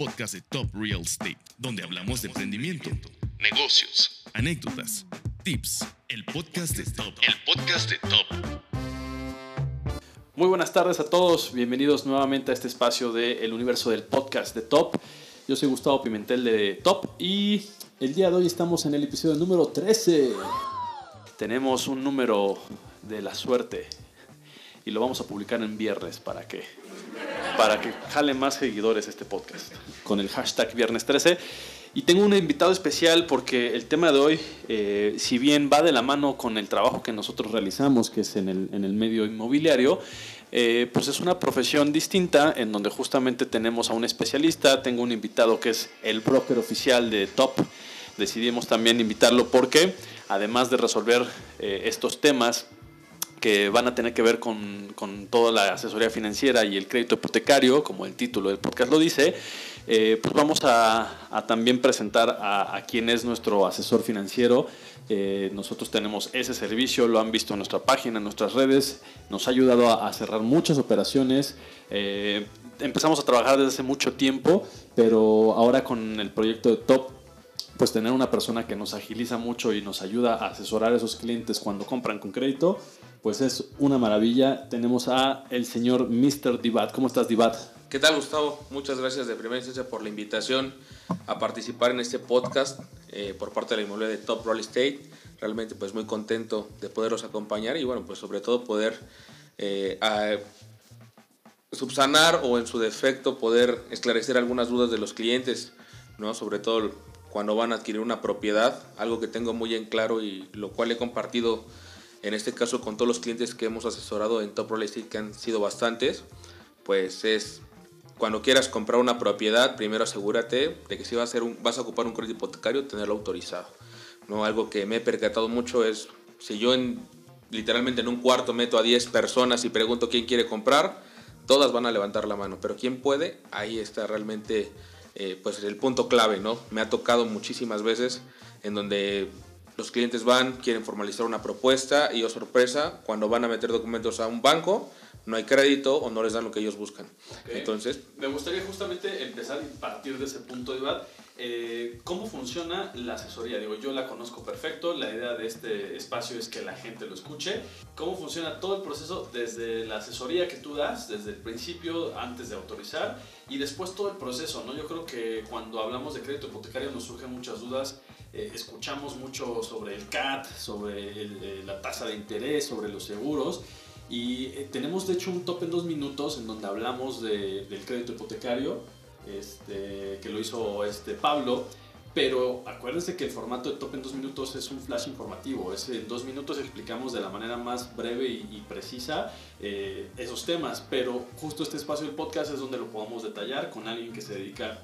podcast de Top Real Estate, donde hablamos de emprendimiento, negocios, anécdotas, tips. El podcast de Top. El podcast de Top. Muy buenas tardes a todos, bienvenidos nuevamente a este espacio del universo del podcast de Top. Yo soy Gustavo Pimentel de Top y el día de hoy estamos en el episodio número 13. Tenemos un número de la suerte y lo vamos a publicar en viernes para que para que jale más seguidores este podcast con el hashtag viernes 13 y tengo un invitado especial porque el tema de hoy eh, si bien va de la mano con el trabajo que nosotros realizamos que es en el, en el medio inmobiliario eh, pues es una profesión distinta en donde justamente tenemos a un especialista. Tengo un invitado que es el broker oficial de Top. Decidimos también invitarlo porque además de resolver eh, estos temas que van a tener que ver con, con, toda la asesoría financiera y el crédito hipotecario, como el título del podcast lo dice, eh, pues vamos a, también presentar a, a, quien es nuestro asesor financiero. Eh, nosotros tenemos ese servicio, lo han visto en nuestra página, en nuestras redes, nos ha ayudado a, a cerrar muchas operaciones. Eh, empezamos a trabajar desde hace mucho tiempo, pero ahora con el proyecto de Top pues tener una persona que nos agiliza mucho y nos ayuda a asesorar a esos clientes cuando compran con crédito, pues es una maravilla. Tenemos a el señor Mr. Divat. ¿Cómo estás, Divat? ¿Qué tal, Gustavo? Muchas gracias de primera instancia por la invitación a participar en este podcast eh, por parte de la inmobiliaria de Top Real Estate. Realmente, pues muy contento de poderlos acompañar y, bueno, pues sobre todo poder eh, subsanar o en su defecto poder esclarecer algunas dudas de los clientes, ¿no? Sobre todo cuando van a adquirir una propiedad, algo que tengo muy en claro y lo cual he compartido en este caso con todos los clientes que hemos asesorado en Top Real Estate, que han sido bastantes, pues es cuando quieras comprar una propiedad, primero asegúrate de que si vas a, hacer un, vas a ocupar un crédito hipotecario, tenerlo autorizado. ¿no? Algo que me he percatado mucho es, si yo en, literalmente en un cuarto meto a 10 personas y pregunto quién quiere comprar, todas van a levantar la mano, pero quién puede, ahí está realmente eh, pues el punto clave, ¿no? Me ha tocado muchísimas veces en donde los clientes van, quieren formalizar una propuesta y, oh sorpresa, cuando van a meter documentos a un banco, no hay crédito o no les dan lo que ellos buscan. Okay. Entonces, me gustaría justamente empezar y partir de ese punto, Iván. Eh, ¿Cómo funciona la asesoría? Digo, yo la conozco perfecto, la idea de este espacio es que la gente lo escuche. ¿Cómo funciona todo el proceso desde la asesoría que tú das, desde el principio, antes de autorizar, y después todo el proceso? ¿no? Yo creo que cuando hablamos de crédito hipotecario nos surgen muchas dudas. Eh, escuchamos mucho sobre el CAT, sobre el, eh, la tasa de interés, sobre los seguros. Y eh, tenemos de hecho un top en dos minutos en donde hablamos de, del crédito hipotecario, este, que lo hizo este Pablo. Pero acuérdense que el formato de top en dos minutos es un flash informativo. Es en dos minutos explicamos de la manera más breve y, precisa eh, esos temas. Pero justo este espacio del podcast es donde lo podemos detallar con alguien que se dedica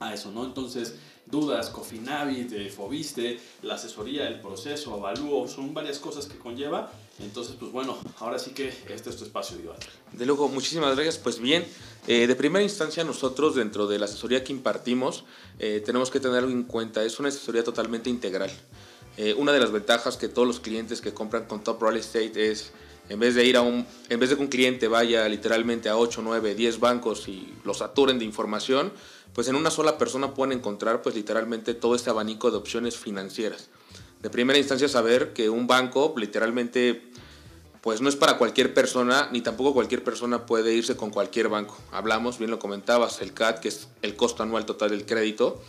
a eso, ¿no? Entonces, dudas, Cofinavit, eh, Fobiste, la asesoría, el proceso, avalúo, son varias cosas que conlleva. Entonces, pues bueno, ahora sí que este es tu espacio, Iván. De luego, muchísimas gracias. Pues bien, eh, de primera instancia nosotros dentro de la asesoría que impartimos eh, tenemos que tener en cuenta, es una asesoría totalmente integral. Eh, una de las ventajas que todos los clientes que compran con Top Real Estate es en vez de ir a un en vez de que un cliente vaya literalmente a 8, 9, 10 bancos y los saturen de información, pues en una sola persona pueden encontrar pues literalmente todo este abanico de opciones financieras. De primera instancia saber que un banco literalmente pues no es para cualquier persona, ni tampoco cualquier persona puede irse con cualquier banco. Hablamos, bien lo comentabas, el CAT, que es el costo anual total del crédito,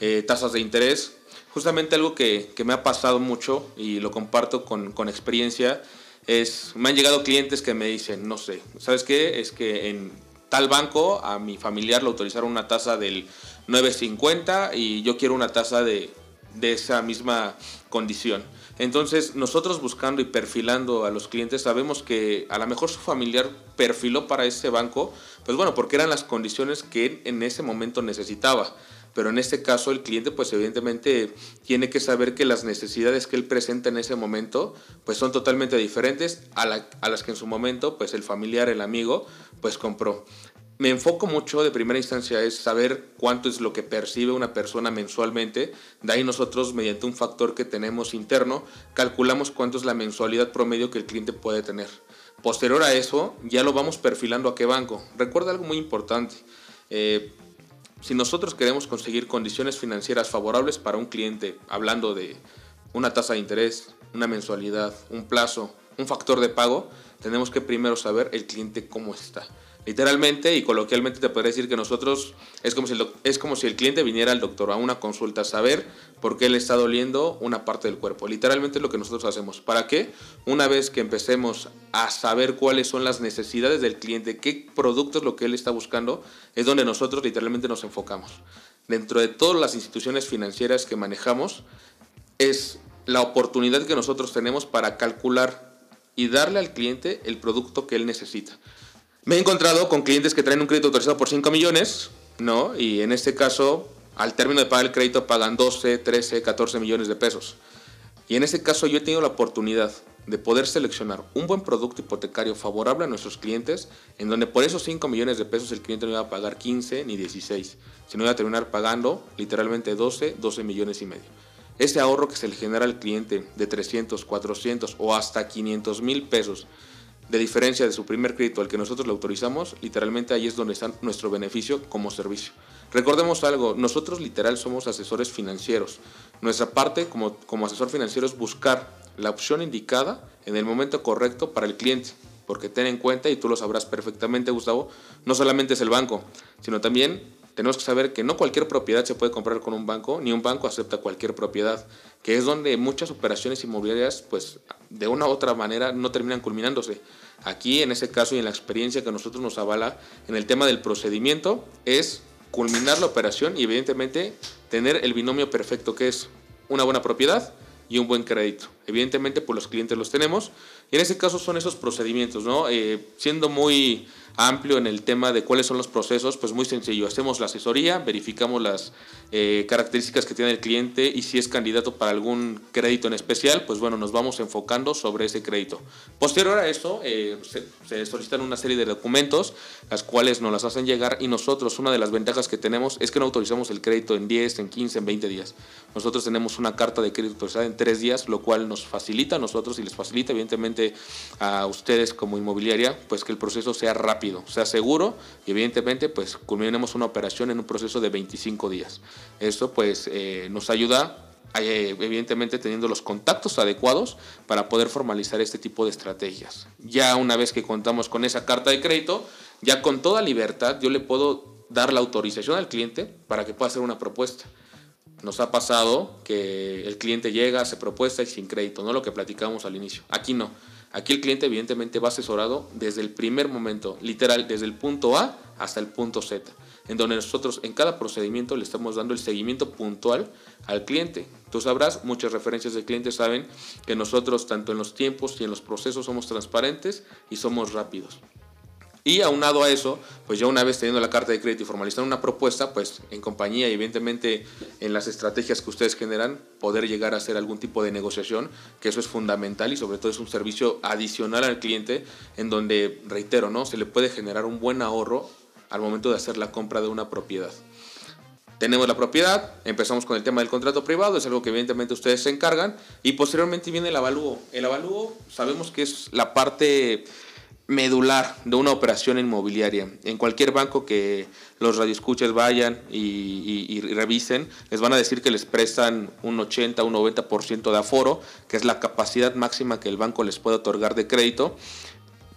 eh, tasas de interés, justamente algo que, que, me ha pasado mucho y lo comparto con, con experiencia, es, me han llegado clientes que me dicen, no sé, ¿sabes qué? Es que en tal banco a mi familiar le autorizaron una tasa del 9.50 y yo quiero una tasa de, de esa misma condición. Entonces, nosotros buscando y perfilando a los clientes, sabemos que a lo mejor su familiar perfiló para ese banco, pues bueno, porque eran las condiciones que en ese momento necesitaba. Pero en este caso el cliente pues evidentemente tiene que saber que las necesidades que él presenta en ese momento pues son totalmente diferentes a, la, a las que en su momento pues el familiar, el amigo pues compró me enfoco mucho de primera instancia es saber cuánto es lo que percibe una persona mensualmente. De ahí nosotros, mediante un factor que tenemos interno, calculamos cuánto es la mensualidad promedio que el cliente puede tener. Posterior a eso, ya lo vamos perfilando a qué banco. Recuerda algo muy importante. Eh, si nosotros queremos conseguir condiciones financieras favorables para un cliente, hablando de una tasa de interés, una mensualidad, un plazo, un factor de pago, tenemos que primero saber el cliente cómo está. Literalmente y coloquialmente te podría decir que nosotros es como, si el, es como si el cliente viniera al doctor a una consulta a saber por qué le está doliendo una parte del cuerpo. Literalmente es lo que nosotros hacemos. ¿Para qué? Una vez que empecemos a saber cuáles son las necesidades del cliente, qué producto es lo que él está buscando, es donde nosotros literalmente nos enfocamos. Dentro de todas las instituciones financieras que manejamos, es la oportunidad que nosotros tenemos para calcular y darle al cliente el producto que él necesita. Me he encontrado con clientes que traen un crédito autorizado por 5 millones, ¿no? Y en este caso, al término de pagar el crédito, pagan 12, 13, 14 millones de pesos. Y en este caso yo he tenido la oportunidad de poder seleccionar un buen producto hipotecario favorable a nuestros clientes, en donde por esos 5 millones de pesos el cliente no iba a pagar 15 ni 16, sino iba a terminar pagando literalmente 12, 12 millones y medio. Ese ahorro que se le genera al cliente de 300, 400 o hasta 500 mil pesos de diferencia de su primer crédito al que nosotros le autorizamos, literalmente ahí es donde está nuestro beneficio como servicio. Recordemos algo, nosotros literal somos asesores financieros. Nuestra parte como, como asesor financiero es buscar la opción indicada en el momento correcto para el cliente. Porque ten en cuenta, y tú lo sabrás perfectamente, Gustavo, no solamente es el banco, sino también tenemos que saber que no cualquier propiedad se puede comprar con un banco, ni un banco acepta cualquier propiedad, que es donde muchas operaciones inmobiliarias, pues de una u otra manera, no terminan culminándose. Aquí, en ese caso y en la experiencia que nosotros nos avala en el tema del procedimiento, es culminar la operación y evidentemente tener el binomio perfecto, que es una buena propiedad y un buen crédito. Evidentemente, pues los clientes los tenemos. En ese caso son esos procedimientos, ¿no? Eh, siendo muy amplio en el tema de cuáles son los procesos, pues muy sencillo. Hacemos la asesoría, verificamos las eh, características que tiene el cliente y si es candidato para algún crédito en especial, pues bueno, nos vamos enfocando sobre ese crédito. Posterior a eso, eh, se, solicitan una serie de documentos, las cuales nos las hacen llegar y nosotros, una de las ventajas que tenemos es que no autorizamos el crédito en 10, en 15, en 20 días. Nosotros tenemos una carta de crédito autorizada en 3 días, lo cual nos facilita a nosotros y les facilita evidentemente a ustedes como inmobiliaria, pues que el proceso sea rápido sea seguro y evidentemente pues culminemos una operación en un proceso de 25 días. Esto pues eh, nos ayuda eh, evidentemente teniendo los contactos adecuados para poder formalizar este tipo de estrategias. Ya una vez que contamos con esa carta de crédito, ya con toda libertad yo le puedo dar la autorización al cliente para que pueda hacer una propuesta. Nos ha pasado que el cliente llega, hace propuesta y sin crédito, no lo que platicábamos al inicio. Aquí no. Aquí el cliente evidentemente va asesorado desde el primer momento, literal, desde el punto A hasta el punto Z, en donde nosotros en cada procedimiento le estamos dando el seguimiento puntual al cliente. Tú sabrás, muchas referencias de clientes saben que nosotros tanto en los tiempos y en los procesos somos transparentes y somos rápidos. Y aunado a eso, pues ya una vez teniendo la carta de crédito y formalizando una propuesta, pues en compañía y evidentemente en las estrategias que ustedes generan, poder llegar a hacer algún tipo de negociación, que eso es fundamental y sobre todo es un servicio adicional al cliente en donde, reitero, ¿no? se le puede generar un buen ahorro al momento de hacer la compra de una propiedad. Tenemos la propiedad, empezamos con el tema del contrato privado, es algo que evidentemente ustedes se encargan y posteriormente viene el avalúo. El avalúo sabemos que es la parte medular de una operación inmobiliaria. En cualquier banco que los radioescuchas vayan y, revisen, les van a decir que les prestan un 80, un 90% de aforo, que es la capacidad máxima que el banco les puede otorgar de crédito,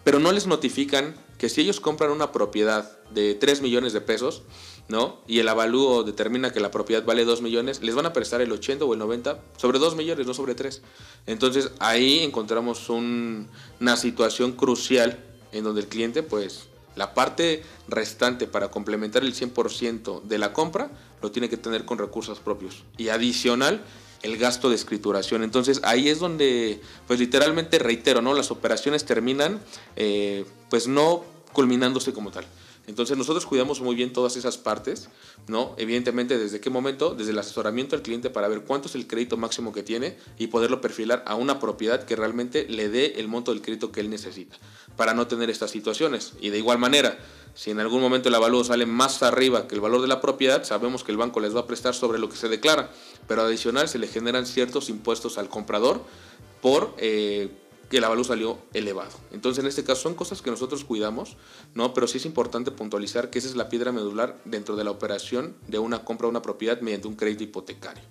pero no les notifican que si ellos compran una propiedad de 3 millones de pesos, ¿no? Y el avalúo determina que la propiedad vale 2 millones, les van a prestar el 80 o el 90 sobre 2 millones, no sobre 3. Entonces ahí encontramos una situación crucial en donde el cliente, pues, la parte restante para complementar el 100% de la compra lo tiene que tener con recursos propios. Y adicional, el gasto de escrituración. Entonces ahí es donde, pues literalmente reitero, ¿no? Las operaciones terminan, eh, pues no culminándose como tal. Entonces nosotros cuidamos muy bien todas esas partes, ¿no? Evidentemente, ¿desde qué momento? Desde el asesoramiento al cliente para ver cuánto es el crédito máximo que tiene y poderlo perfilar a una propiedad que realmente le dé el monto del crédito que él necesita, para no tener estas situaciones. Y de igual manera, si en algún momento el avalúo sale más arriba que el valor de la propiedad, sabemos que el banco les va a prestar sobre lo que se declara, pero adicional se le generan ciertos impuestos al comprador por... Eh, que el avalúo salió elevado. Entonces, en este caso son cosas que nosotros cuidamos, ¿no? Pero sí es importante puntualizar que esa es la piedra medular dentro de la operación de una compra de una propiedad mediante un crédito hipotecario.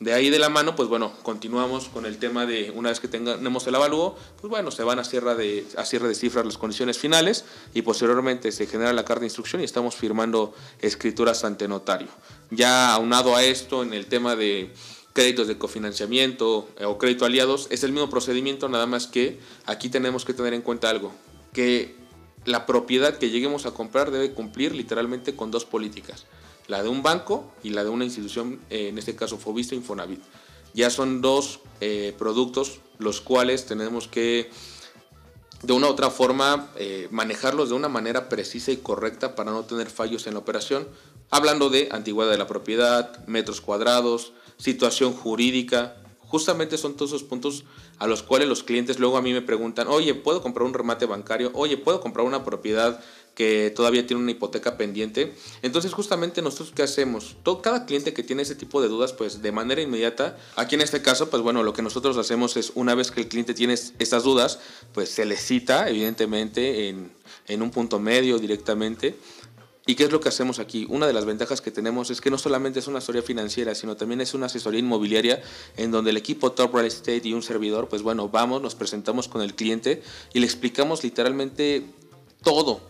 De ahí de la mano, pues bueno, continuamos con el tema de una vez que tengamos el avalúo, pues bueno, se van a cierre de, a cierre de cifras las condiciones finales y posteriormente se genera la carta de instrucción y estamos firmando escrituras ante notario. Ya aunado a esto en el tema de créditos de cofinanciamiento eh, o crédito aliados, es el mismo procedimiento, nada más que aquí tenemos que tener en cuenta algo, que la propiedad que lleguemos a comprar debe cumplir literalmente con dos políticas la de un banco y la de una institución, eh, en este caso Fobista Infonavit. Ya son dos eh, productos los cuales tenemos que de una u otra forma manejarlos de una manera precisa y correcta para no tener fallos en la operación, hablando de antigüedad de la propiedad, metros cuadrados, situación jurídica, justamente son todos esos puntos a los cuales los clientes luego a mí me preguntan, oye, ¿puedo comprar un remate bancario? Oye, ¿puedo comprar una propiedad que todavía tiene una hipoteca pendiente. Entonces, justamente nosotros qué hacemos? Todo, cada cliente que tiene ese tipo de dudas, pues de manera inmediata, aquí en este caso, pues bueno, lo que nosotros hacemos es una vez que el cliente tiene estas dudas, pues se le cita, evidentemente, en, en un punto medio directamente. ¿Y qué es lo que hacemos aquí? Una de las ventajas que tenemos es que no solamente es una asesoría financiera, sino también es una asesoría inmobiliaria en donde el equipo Top Real Estate y un servidor, pues bueno, vamos, nos presentamos con el cliente y le explicamos literalmente todo,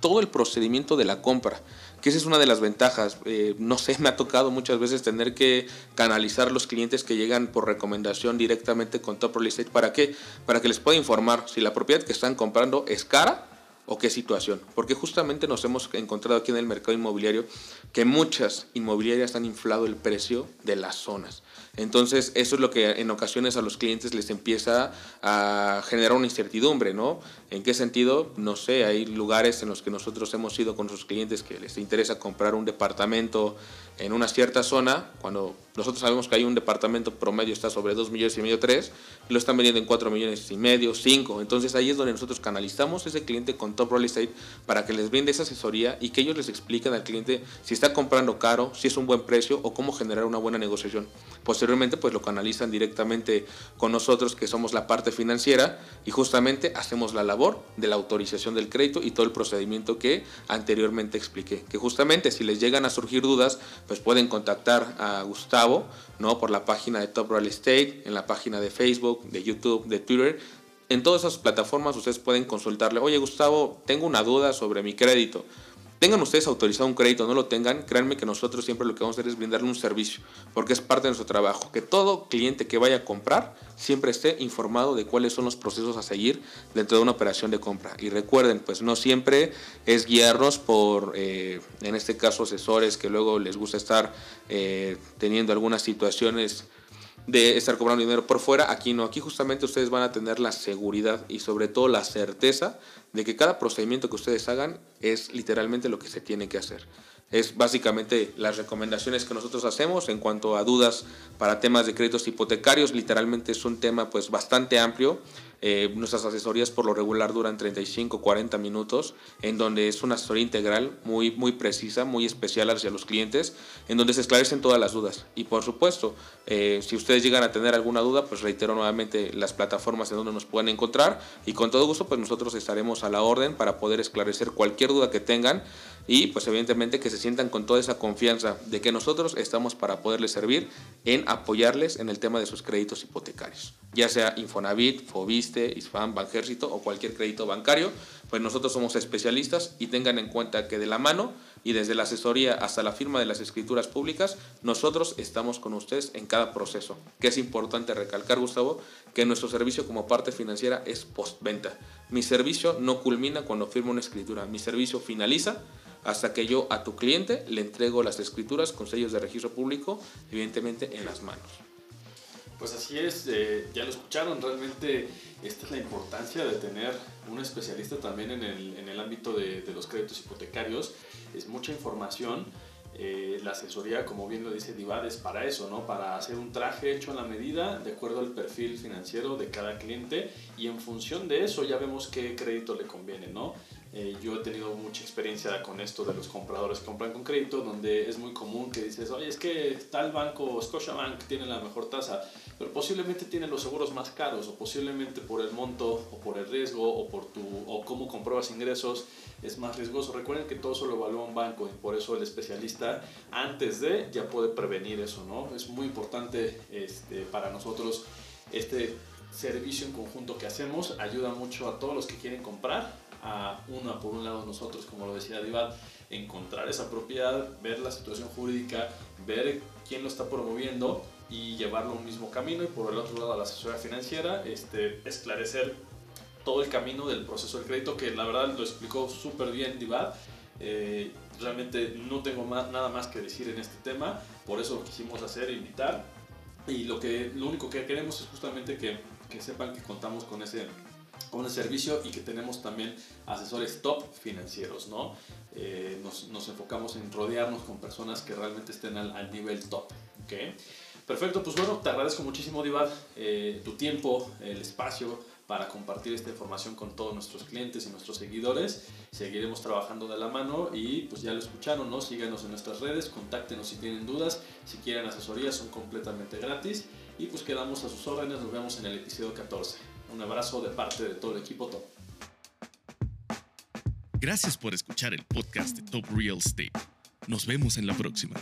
todo el procedimiento de la compra, que esa es una de las ventajas. Eh, no sé, me ha tocado muchas veces tener que canalizar los clientes que llegan por recomendación directamente con Top Real Estate. ¿Para qué? Para que les pueda informar si la propiedad que están comprando es cara o qué situación. Porque justamente nos hemos encontrado aquí en el mercado inmobiliario que muchas inmobiliarias han inflado el precio de las zonas. Entonces, eso es lo que en ocasiones a los clientes les empieza a generar una incertidumbre, ¿no? ¿En qué sentido? No sé, hay lugares en los que nosotros hemos ido con nuestros clientes que les interesa comprar un departamento en una cierta zona, cuando nosotros sabemos que hay un departamento promedio está sobre 2 millones y medio, 3, y lo están vendiendo en 4 millones y medio, 5. Entonces ahí es donde nosotros canalizamos ese cliente con Top Real Estate para que les brinde esa asesoría y que ellos les expliquen al cliente si está comprando caro, si es un buen precio o cómo generar una buena negociación. Posteriormente pues lo canalizan directamente con nosotros que somos la parte financiera y justamente hacemos la labor de la autorización del crédito y todo el procedimiento que anteriormente expliqué. Que justamente si les llegan a surgir dudas pues pueden contactar a Gustavo, ¿no? Por la página de Top Real Estate, en la página de Facebook, de YouTube, de Twitter. En todas esas plataformas ustedes pueden consultarle, oye Gustavo, tengo una duda sobre mi crédito Tengan ustedes autorizado un crédito, no lo tengan, créanme que nosotros siempre lo que vamos a hacer es brindarle un servicio, porque es parte de nuestro trabajo. Que todo cliente que vaya a comprar siempre esté informado de cuáles son los procesos a seguir dentro de una operación de compra. Y recuerden, pues no siempre es guiarnos por, eh, en este caso, asesores que luego les gusta estar eh, teniendo algunas situaciones de estar cobrando dinero por fuera. Aquí no, aquí justamente ustedes van a tener la seguridad y sobre todo la certeza de que cada procedimiento que ustedes hagan es literalmente lo que se tiene que hacer. Es básicamente las recomendaciones que nosotros hacemos en cuanto a dudas para temas de créditos hipotecarios. Literalmente es un tema pues bastante amplio eh, nuestras asesorías por lo regular duran 35, 40 minutos, en donde es una asesoría integral muy, muy precisa, muy especial hacia los clientes, en donde se esclarecen todas las dudas. Y por supuesto, eh, si ustedes llegan a tener alguna duda, pues reitero nuevamente las plataformas en donde nos pueden encontrar y con todo gusto, pues nosotros estaremos a la orden para poder esclarecer cualquier duda que tengan y pues evidentemente que se sientan con toda esa confianza de que nosotros estamos para poderles servir en apoyarles en el tema de sus créditos hipotecarios, ya sea Infonavit, Fobiste, ISFAM, Banjército o cualquier crédito bancario, pues nosotros somos especialistas y tengan en cuenta que de la mano y desde la asesoría hasta la firma de las escrituras públicas, nosotros estamos con ustedes en cada proceso. Que es importante recalcar, Gustavo, que nuestro servicio como parte financiera es postventa. Mi servicio no culmina cuando firmo una escritura, mi servicio finaliza hasta que yo a tu cliente le entrego las escrituras con sellos de registro público, evidentemente en las manos. Pues así es, eh, ya lo escucharon, realmente esta es la importancia de tener un especialista también en el, ámbito de, de, los créditos hipotecarios, es mucha información. Eh, la asesoría, como bien lo dice Divad, es para eso, ¿no? Para hacer un traje hecho a la medida, de acuerdo al perfil financiero de cada cliente, y en función de eso ya vemos qué crédito le conviene, ¿no? Eh, yo he tenido mucha experiencia con esto de los compradores que compran con crédito, donde es muy común que dices, oye, es que tal banco, Scotiabank, tiene la mejor tasa, pero posiblemente tiene los seguros más caros, o posiblemente por el monto, o por el riesgo, o por tu, o cómo compruebas ingresos, es más riesgoso. Recuerden que todo eso lo evalúa un banco y por eso el especialista, antes de, ya puede prevenir eso, ¿no? Es muy importante este, para nosotros este servicio en conjunto que hacemos, ayuda mucho a todos los que quieren comprar a uno, por un lado nosotros, como lo decía Divad, encontrar esa propiedad, ver la situación jurídica, ver quién lo está promoviendo y llevarlo a un mismo camino. Y por el otro lado a la asesoría financiera, este, esclarecer todo el camino del proceso del crédito que la verdad lo explicó súper bien Divad. Eh, realmente no tengo más, nada más que decir en este tema, por eso lo quisimos hacer, invitar. Y lo, que, lo único que queremos es justamente que, que sepan que contamos con ese con el servicio y que tenemos también asesores top financieros, ¿no? Eh, nos, enfocamos en rodearnos con personas que realmente estén al, nivel top, ¿ok? Perfecto, pues bueno, te agradezco muchísimo, Divad, eh, tu tiempo, el espacio para compartir esta información con todos nuestros clientes y nuestros seguidores. Seguiremos trabajando de la mano y pues ya lo escucharon, ¿no? Síganos en nuestras redes, contáctenos si tienen dudas, si quieren asesoría, son completamente gratis y pues quedamos a sus órdenes, nos vemos en el episodio 14. Un abrazo de parte de todo el equipo Top. Gracias por escuchar el podcast de Top Real Estate. Nos vemos en la próxima.